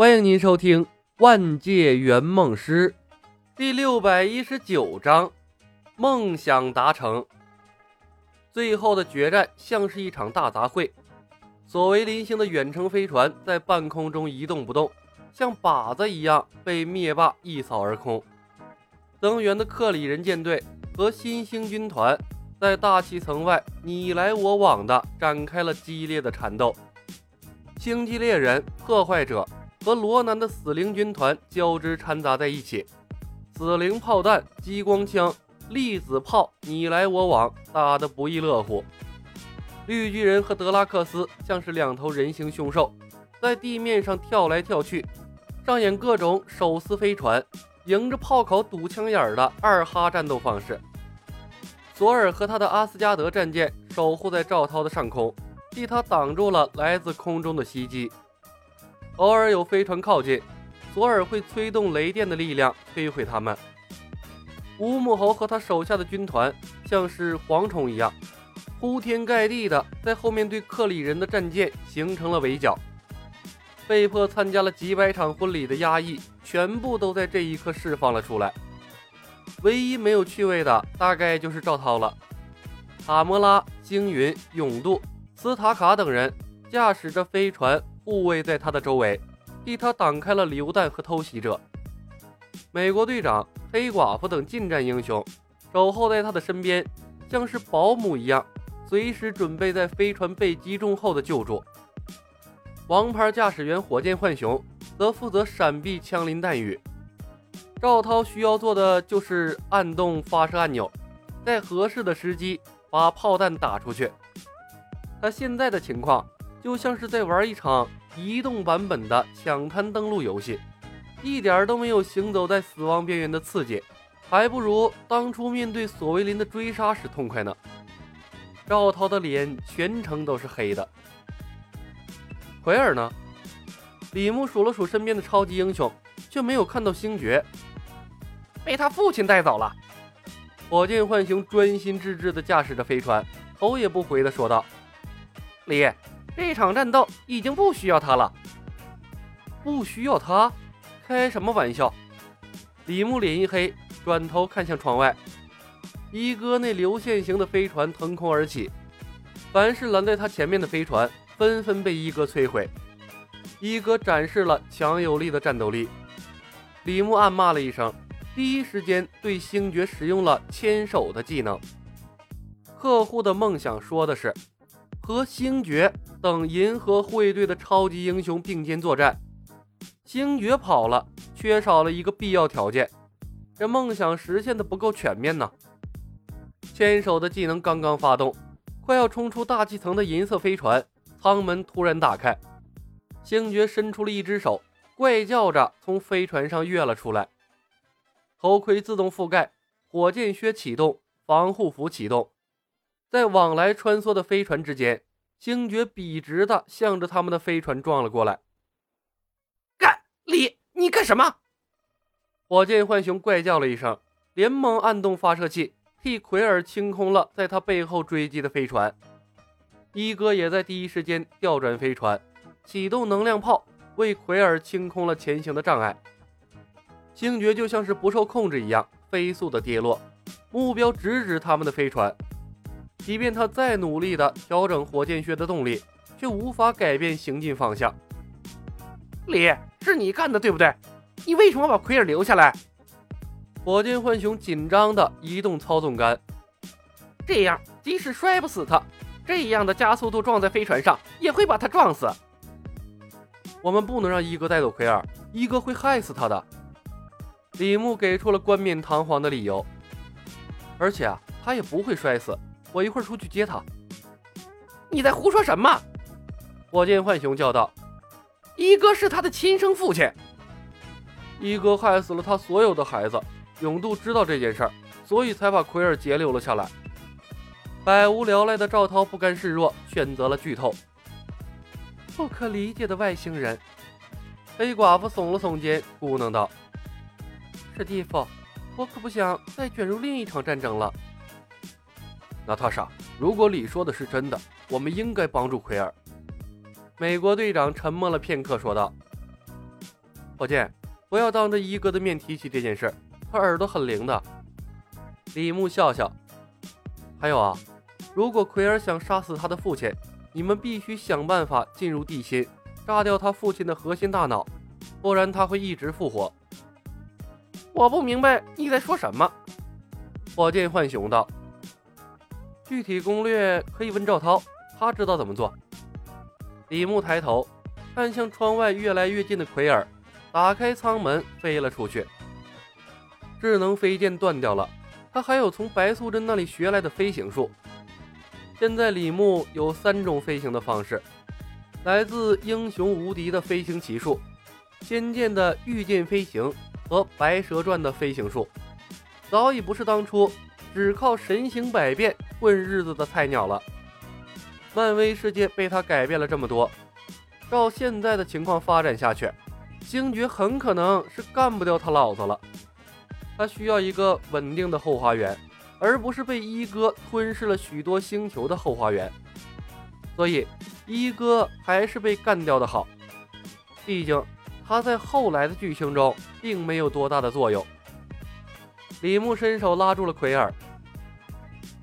欢迎您收听《万界圆梦师》第六百一十九章：梦想达成。最后的决战像是一场大杂烩，索维林星的远程飞船在半空中一动不动，像靶子一样被灭霸一扫而空。增援的克里人舰队和新兴军团在大气层外你来我往的展开了激烈的缠斗。星际猎人、破坏者和罗南的死灵军团交织掺杂在一起，死灵炮弹、激光枪、粒子炮你来我往，打得不亦乐乎。绿巨人和德拉克斯像是两头人形凶兽，在地面上跳来跳去，上演各种手撕飞船、迎着炮口堵枪眼的二哈战斗方式。索尔和他的阿斯加德战舰守护在赵涛的上空。替他挡住了来自空中的袭击。偶尔有飞船靠近，索尔会催动雷电的力量摧毁他们。乌木猴和他手下的军团像是蝗虫一样，铺天盖地的在后面对克里人的战舰形成了围剿。被迫参加了几百场婚礼的压抑，全部都在这一刻释放了出来。唯一没有趣味的，大概就是赵涛了。塔摩拉、星云、勇度。斯塔卡等人驾驶着飞船护卫在他的周围，替他挡开了榴弹和偷袭者。美国队长、黑寡妇等近战英雄守候在他的身边，像是保姆一样，随时准备在飞船被击中后的救助。王牌驾驶员火箭浣熊则负责闪避枪林弹雨。赵涛需要做的就是按动发射按钮，在合适的时机把炮弹打出去。他现在的情况就像是在玩一场移动版本的抢滩登陆游戏，一点都没有行走在死亡边缘的刺激，还不如当初面对索维林的追杀时痛快呢。赵涛的脸全程都是黑的。奎尔呢？李牧数了数身边的超级英雄，却没有看到星爵，被他父亲带走了。火箭浣熊专心致志地驾驶着飞船，头也不回地说道。李，这场战斗已经不需要他了。不需要他？开什么玩笑！李牧脸一黑，转头看向窗外。一哥那流线型的飞船腾空而起，凡是拦在他前面的飞船纷纷被一哥摧毁。一哥展示了强有力的战斗力。李牧暗骂了一声，第一时间对星爵使用了牵手的技能。客户的梦想说的是。和星爵等银河护卫队的超级英雄并肩作战，星爵跑了，缺少了一个必要条件，这梦想实现的不够全面呢。牵手的技能刚刚发动，快要冲出大气层的银色飞船舱门突然打开，星爵伸出了一只手，怪叫着从飞船上跃了出来，头盔自动覆盖，火箭靴启动，防护服启动。在往来穿梭的飞船之间，星爵笔直的向着他们的飞船撞了过来。干李，你干什么？火箭浣熊怪叫了一声，连忙按动发射器，替奎尔清空了在他背后追击的飞船。一哥也在第一时间调转飞船，启动能量炮，为奎尔清空了前行的障碍。星爵就像是不受控制一样，飞速的跌落，目标直指他们的飞船。即便他再努力地调整火箭靴的动力，却无法改变行进方向。李，是你干的对不对？你为什么把奎尔留下来？火箭浣熊紧张地移动操纵杆，这样即使摔不死他，这样的加速度撞在飞船上也会把他撞死。我们不能让一哥带走奎尔，一哥会害死他的。李牧给出了冠冕堂皇的理由，而且啊，他也不会摔死。我一会儿出去接他。你在胡说什么？火箭浣熊叫道：“一哥是他的亲生父亲，一哥害死了他所有的孩子。永度知道这件事儿，所以才把奎尔截留了下来。”百无聊赖的赵涛不甘示弱，选择了剧透。不可理解的外星人。黑寡妇耸了耸肩，咕囔道：“史蒂夫，我可不想再卷入另一场战争了。”娜塔莎，如果李说的是真的，我们应该帮助奎尔。美国队长沉默了片刻，说道：“火箭，不要当着一哥的面提起这件事，他耳朵很灵的。李牧笑笑。还有啊，如果奎尔想杀死他的父亲，你们必须想办法进入地心，炸掉他父亲的核心大脑，不然他会一直复活。我不明白你在说什么。火箭浣熊道：“具体攻略可以问赵涛，他知道怎么做。”李牧抬头看向窗外越来越近的奎尔，打开舱门飞了出去。智能飞剑断掉了，他还有从白素贞那里学来的飞行术。现在李牧有三种飞行的方式：来自英雄无敌的飞行奇术、仙剑的御剑飞行和白蛇传的飞行术。早已不是当初只靠神行百变混日子的菜鸟了。漫威世界被他改变了这么多，照现在的情况发展下去，星爵很可能是干不掉他老子了。他需要一个稳定的后花园，而不是被一哥吞噬了许多星球的后花园。所以，一哥还是被干掉的好。毕竟他在后来的剧情中并没有多大的作用。李牧伸手拉住了奎尔。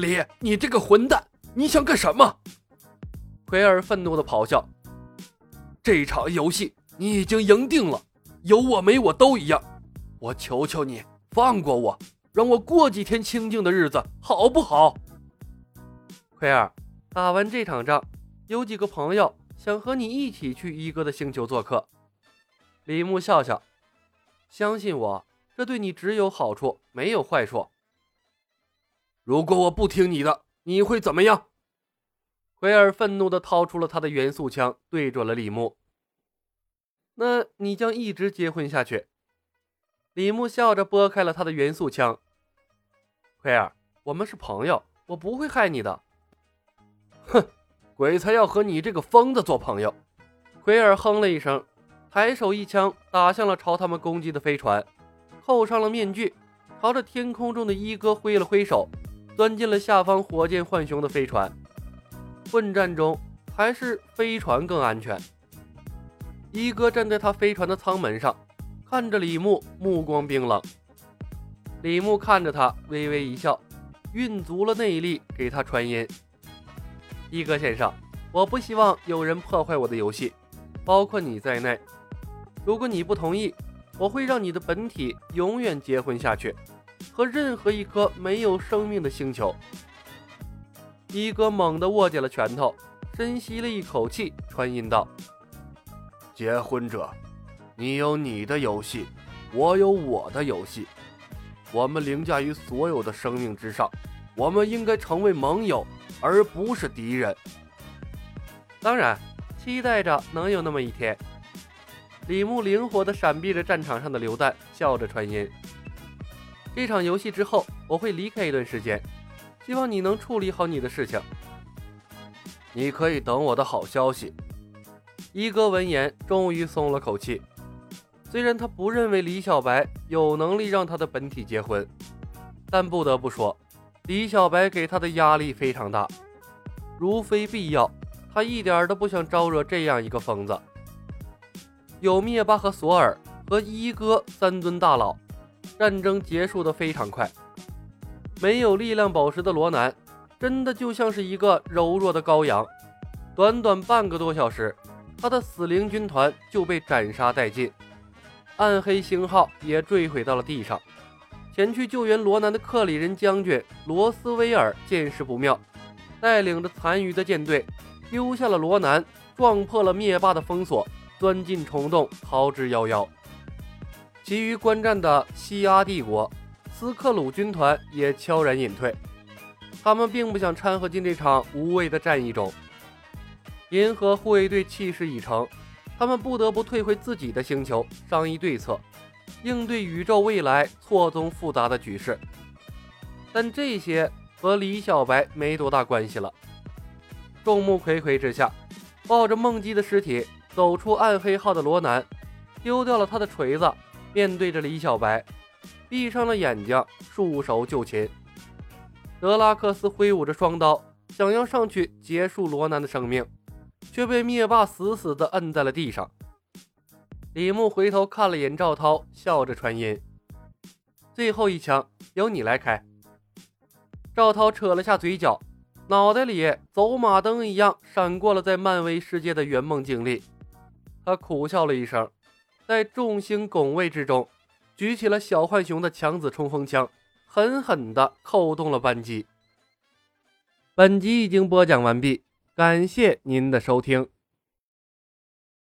李，你这个混蛋，你想干什么？奎尔愤怒地咆哮：“这场游戏你已经赢定了，有我没我都一样。我求求你放过我，让我过几天清静的日子，好不好？”奎尔，打完这场仗，有几个朋友想和你一起去一哥的星球做客。李牧笑笑：“相信我。”这对你只有好处，没有坏处。如果我不听你的，你会怎么样？奎尔愤怒地掏出了他的元素枪，对准了李牧。那你将一直结婚下去。李牧笑着拨开了他的元素枪。奎尔，我们是朋友，我不会害你的。哼，鬼才要和你这个疯子做朋友。奎尔哼了一声，抬手一枪打向了朝他们攻击的飞船。扣上了面具，朝着天空中的一哥挥了挥手，钻进了下方火箭浣熊的飞船。混战中，还是飞船更安全。一哥站在他飞船的舱门上，看着李牧，目光冰冷。李牧看着他，微微一笑，运足了内力给他传音：“一哥先生，我不希望有人破坏我的游戏，包括你在内。如果你不同意。”我会让你的本体永远结婚下去，和任何一颗没有生命的星球。一哥猛地握紧了拳头，深吸了一口气，传音道：“结婚者，你有你的游戏，我有我的游戏，我们凌驾于所有的生命之上，我们应该成为盟友，而不是敌人。当然，期待着能有那么一天。”李牧灵活地闪避着战场上的榴弹，笑着传音：“这场游戏之后，我会离开一段时间，希望你能处理好你的事情。你可以等我的好消息。”一哥闻言，终于松了口气。虽然他不认为李小白有能力让他的本体结婚，但不得不说，李小白给他的压力非常大。如非必要，他一点都不想招惹这样一个疯子。有灭霸和索尔和一哥三尊大佬，战争结束的非常快。没有力量宝石的罗南，真的就像是一个柔弱的羔羊。短短半个多小时，他的死灵军团就被斩杀殆尽，暗黑星号也坠毁到了地上。前去救援罗南的克里人将军罗斯威尔见势不妙，带领着残余的舰队丢下了罗南，撞破了灭霸的封锁。钻进虫洞，逃之夭夭。其余观战的西阿帝国、斯克鲁军团也悄然隐退，他们并不想掺和进这场无谓的战役中。银河护卫队气势已成，他们不得不退回自己的星球，商议对策，应对宇宙未来错综复杂的局势。但这些和李小白没多大关系了。众目睽睽之下，抱着梦姬的尸体。走出暗黑号的罗南，丢掉了他的锤子，面对着李小白，闭上了眼睛，束手就擒。德拉克斯挥舞着双刀，想要上去结束罗南的生命，却被灭霸死死地摁在了地上。李牧回头看了眼赵涛，笑着传音：“最后一枪由你来开。”赵涛扯了下嘴角，脑袋里走马灯一样闪过了在漫威世界的圆梦经历。他苦笑了一声，在众星拱卫之中，举起了小浣熊的强子冲锋枪，狠狠地扣动了扳机。本集已经播讲完毕，感谢您的收听。